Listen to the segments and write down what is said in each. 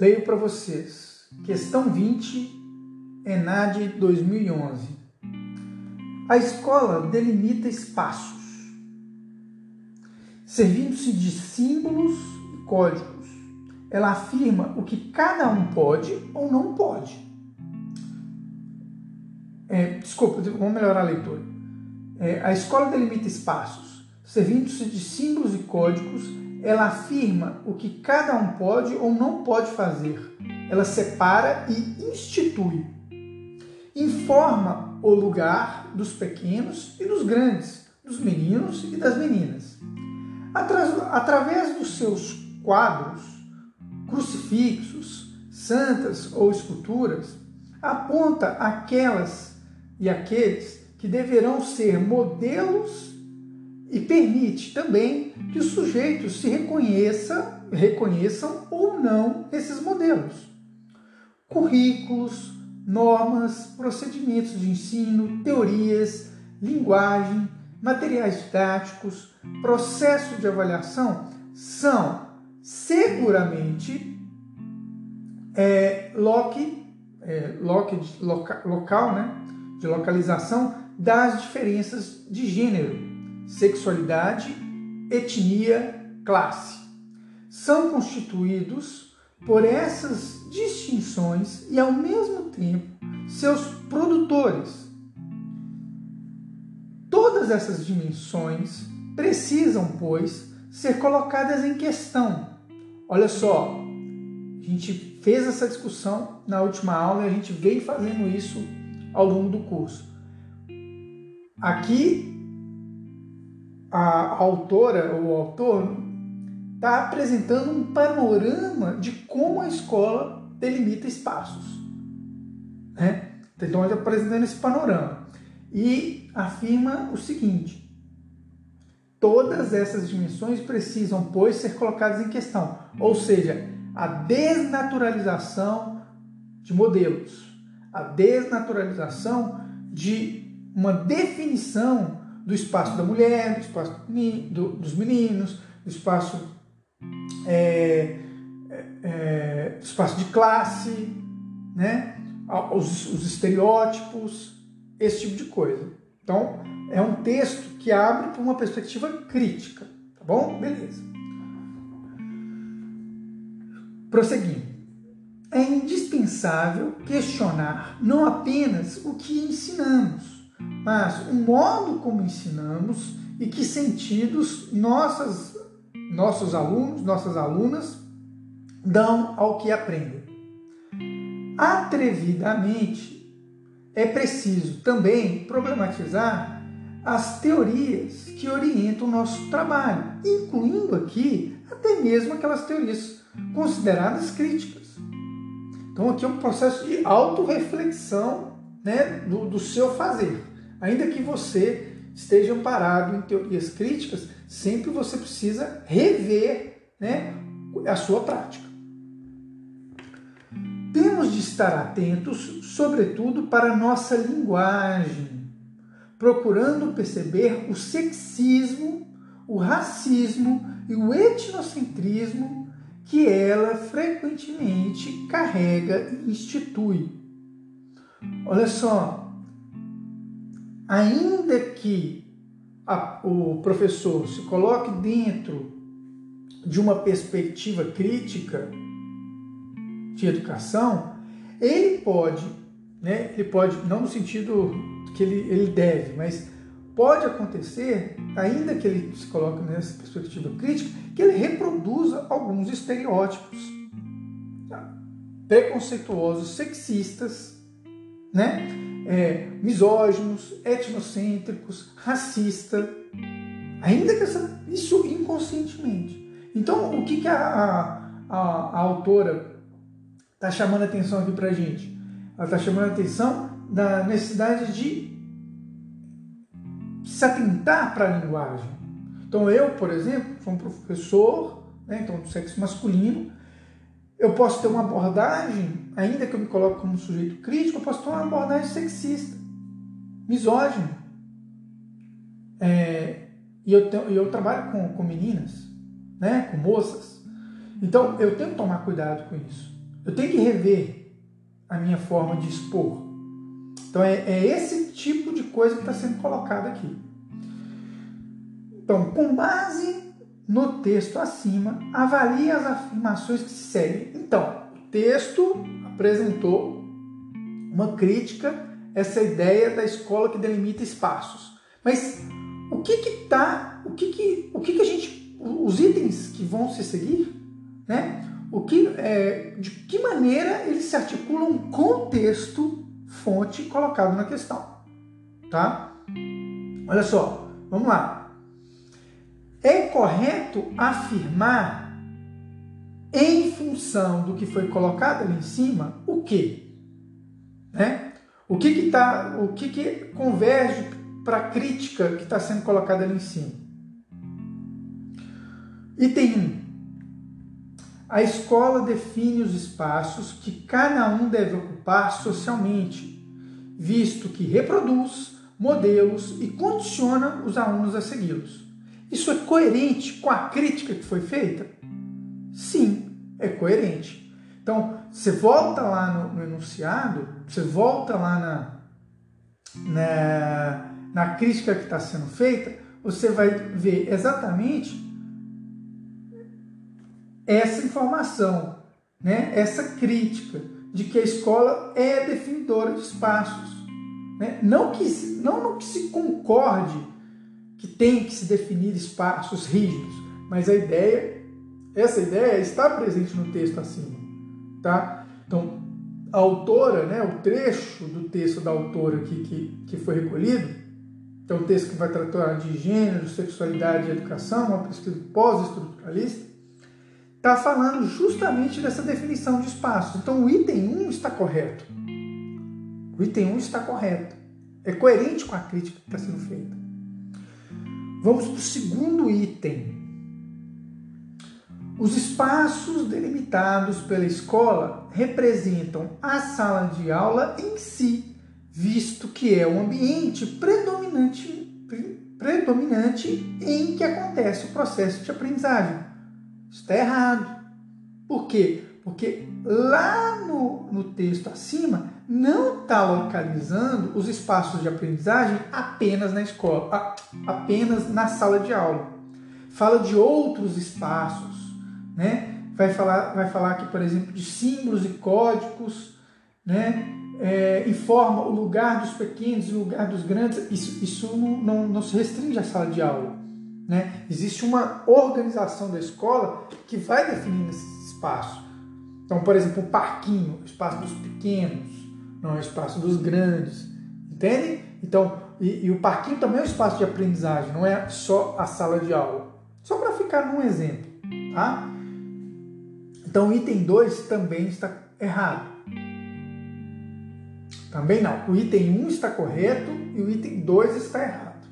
Leio para vocês. Questão 20, ENAD 2011. A escola delimita espaços, servindo-se de símbolos e códigos. Ela afirma o que cada um pode ou não pode. É, desculpa, vamos melhorar a leitura. É, a escola delimita espaços, servindo-se de símbolos e códigos ela afirma o que cada um pode ou não pode fazer. Ela separa e institui. Informa o lugar dos pequenos e dos grandes, dos meninos e das meninas. Através dos seus quadros, crucifixos, santas ou esculturas, aponta aquelas e aqueles que deverão ser modelos e permite também que os sujeitos se reconheça, reconheçam ou não esses modelos. Currículos, normas, procedimentos de ensino, teorias, linguagem, materiais didáticos, processo de avaliação são seguramente é, loque, é, loque de loca, local, né, de localização das diferenças de gênero sexualidade, etnia, classe. São constituídos por essas distinções e, ao mesmo tempo, seus produtores. Todas essas dimensões precisam, pois, ser colocadas em questão. Olha só, a gente fez essa discussão na última aula e a gente veio fazendo isso ao longo do curso. Aqui a autora ou o autor está apresentando um panorama de como a escola delimita espaços. Né? Então ele está apresentando esse panorama e afirma o seguinte: todas essas dimensões precisam, pois, ser colocadas em questão, ou seja, a desnaturalização de modelos, a desnaturalização de uma definição do espaço da mulher, do espaço do, dos meninos, do espaço, é, é, é, espaço de classe, né? Os, os estereótipos, esse tipo de coisa. Então, é um texto que abre para uma perspectiva crítica, tá bom? Beleza. Prosseguindo. É indispensável questionar não apenas o que ensinamos, mas o modo como ensinamos e que sentidos nossas, nossos alunos, nossas alunas dão ao que aprendem. Atrevidamente, é preciso também problematizar as teorias que orientam o nosso trabalho, incluindo aqui até mesmo aquelas teorias consideradas críticas. Então, aqui é um processo de autorreflexão né, do, do seu fazer. Ainda que você esteja amparado em teorias críticas, sempre você precisa rever né, a sua prática. Temos de estar atentos, sobretudo, para a nossa linguagem, procurando perceber o sexismo, o racismo e o etnocentrismo que ela frequentemente carrega e institui. Olha só, ainda que a, o professor se coloque dentro de uma perspectiva crítica de educação, ele pode, né, ele pode, não no sentido que ele, ele deve, mas pode acontecer, ainda que ele se coloque nessa perspectiva crítica, que ele reproduza alguns estereótipos preconceituosos, sexistas, né? É, misóginos, etnocêntricos, racista, ainda que essa, isso inconscientemente. Então, o que, que a, a, a, autora está chamando a atenção aqui para gente? Ela está chamando a atenção da necessidade de se atentar para a linguagem. Então, eu, por exemplo, sou um professor, né, então do sexo masculino, eu posso ter uma abordagem, ainda que eu me coloque como sujeito crítico, eu posso ter uma abordagem sexista, misógina. É, e eu, tenho, eu trabalho com, com meninas, né, com moças. Então eu tenho que tomar cuidado com isso. Eu tenho que rever a minha forma de expor. Então é, é esse tipo de coisa que está sendo colocado aqui. Então, com base no texto acima, avalie as afirmações que se seguem. Então, texto apresentou uma crítica essa ideia da escola que delimita espaços. Mas o que que tá, o que que, o que que a gente, os itens que vão se seguir, né? O que, é, de que maneira eles se articulam com o texto fonte colocado na questão, tá? Olha só, vamos lá. É correto afirmar, em função do que foi colocado ali em cima, o que? Né? O que que, tá, o que, que converge para a crítica que está sendo colocada ali em cima? Item 1. A escola define os espaços que cada um deve ocupar socialmente, visto que reproduz modelos e condiciona os alunos a segui-los. Isso é coerente com a crítica que foi feita? Sim, é coerente. Então, você volta lá no, no enunciado, você volta lá na, na, na crítica que está sendo feita, você vai ver exatamente essa informação, né? essa crítica de que a escola é definidora de espaços. Né? Não, que, não no que se concorde que tem que se definir espaços rígidos, mas a ideia, essa ideia está presente no texto acima, tá? Então, a autora, né, o trecho do texto da autora aqui que, que foi recolhido, então o texto que vai tratar de gênero, sexualidade e educação, uma pesquisa pós-estruturalista, está falando justamente dessa definição de espaços. Então o item 1 está correto. O item 1 está correto. É coerente com a crítica que está sendo feita. Vamos para o segundo item. Os espaços delimitados pela escola representam a sala de aula em si, visto que é o ambiente predominante, predominante em que acontece o processo de aprendizagem. Está errado. Por quê? Porque lá no, no texto acima não está localizando os espaços de aprendizagem apenas na escola, apenas na sala de aula. Fala de outros espaços, né? Vai falar, vai falar aqui, por exemplo, de símbolos e códigos, né? É, informa o lugar dos pequenos e o lugar dos grandes. Isso, isso não, não, não se restringe à sala de aula. Né? Existe uma organização da escola que vai definindo esses espaços. Então, por exemplo, o parquinho, o espaço dos pequenos, não é o espaço dos grandes, entende? Então, e, e, o parquinho também é um espaço de aprendizagem, não é só a sala de aula. Só para ficar num exemplo, tá? Então, o item 2 também está errado. Também não. O item 1 um está correto e o item 2 está errado.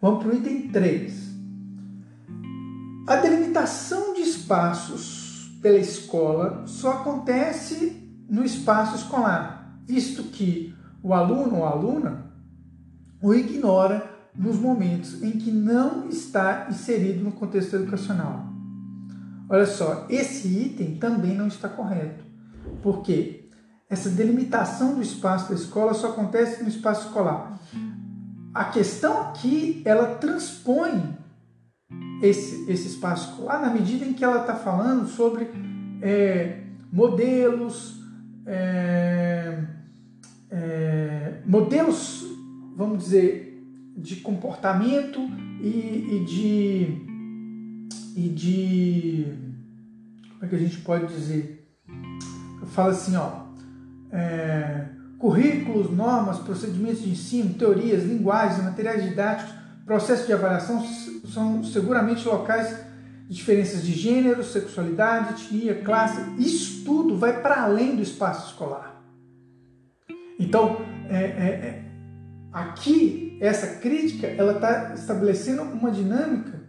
Vamos para o item 3. A delimitação de espaços pela escola só acontece no espaço escolar, visto que o aluno ou aluna o ignora nos momentos em que não está inserido no contexto educacional. Olha só, esse item também não está correto. Por quê? Essa delimitação do espaço da escola só acontece no espaço escolar. A questão aqui, ela transpõe esse, esse espaço escolar na medida em que ela está falando sobre é, modelos, é, é, modelos, vamos dizer, de comportamento e, e, de e de como é que a gente pode dizer? Fala assim, ó, é, currículos, normas, procedimentos de ensino, teorias, linguagens, materiais didáticos, processos de avaliação são seguramente locais diferenças de gênero, sexualidade, etnia, classe, isso tudo vai para além do espaço escolar. Então, é, é, é, aqui, essa crítica, ela está estabelecendo uma dinâmica,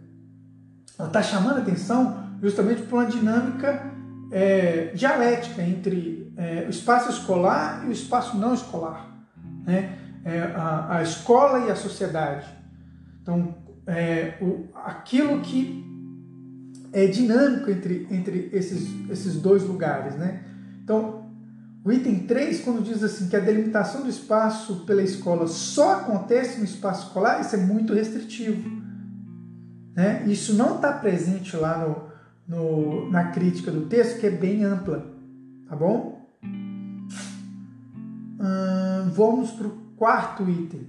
ela está chamando a atenção justamente para uma dinâmica é, dialética entre é, o espaço escolar e o espaço não escolar, né? É, a, a, escola e a sociedade. Então, o, aquilo que é dinâmico entre, entre esses, esses dois lugares. Né? Então, o item 3, quando diz assim que a delimitação do espaço pela escola só acontece no espaço escolar, isso é muito restritivo. Né? Isso não está presente lá no, no, na crítica do texto, que é bem ampla. Tá bom? Hum, vamos para o quarto item.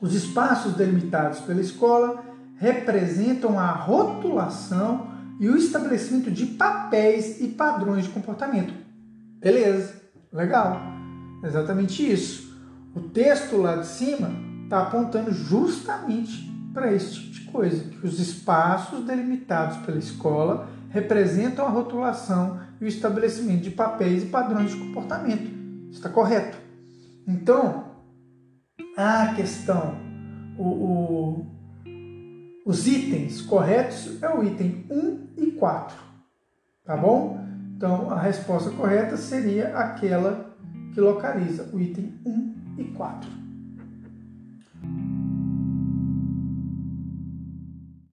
Os espaços delimitados pela escola representam a rotulação e o estabelecimento de papéis e padrões de comportamento. Beleza, legal. Exatamente isso. O texto lá de cima está apontando justamente para esse tipo de coisa, que os espaços delimitados pela escola representam a rotulação e o estabelecimento de papéis e padrões de comportamento. Está correto. Então, a questão, o, o, os itens corretos é o item 1 e 4. Tá bom? Então, a resposta correta seria aquela que localiza o item 1 e 4.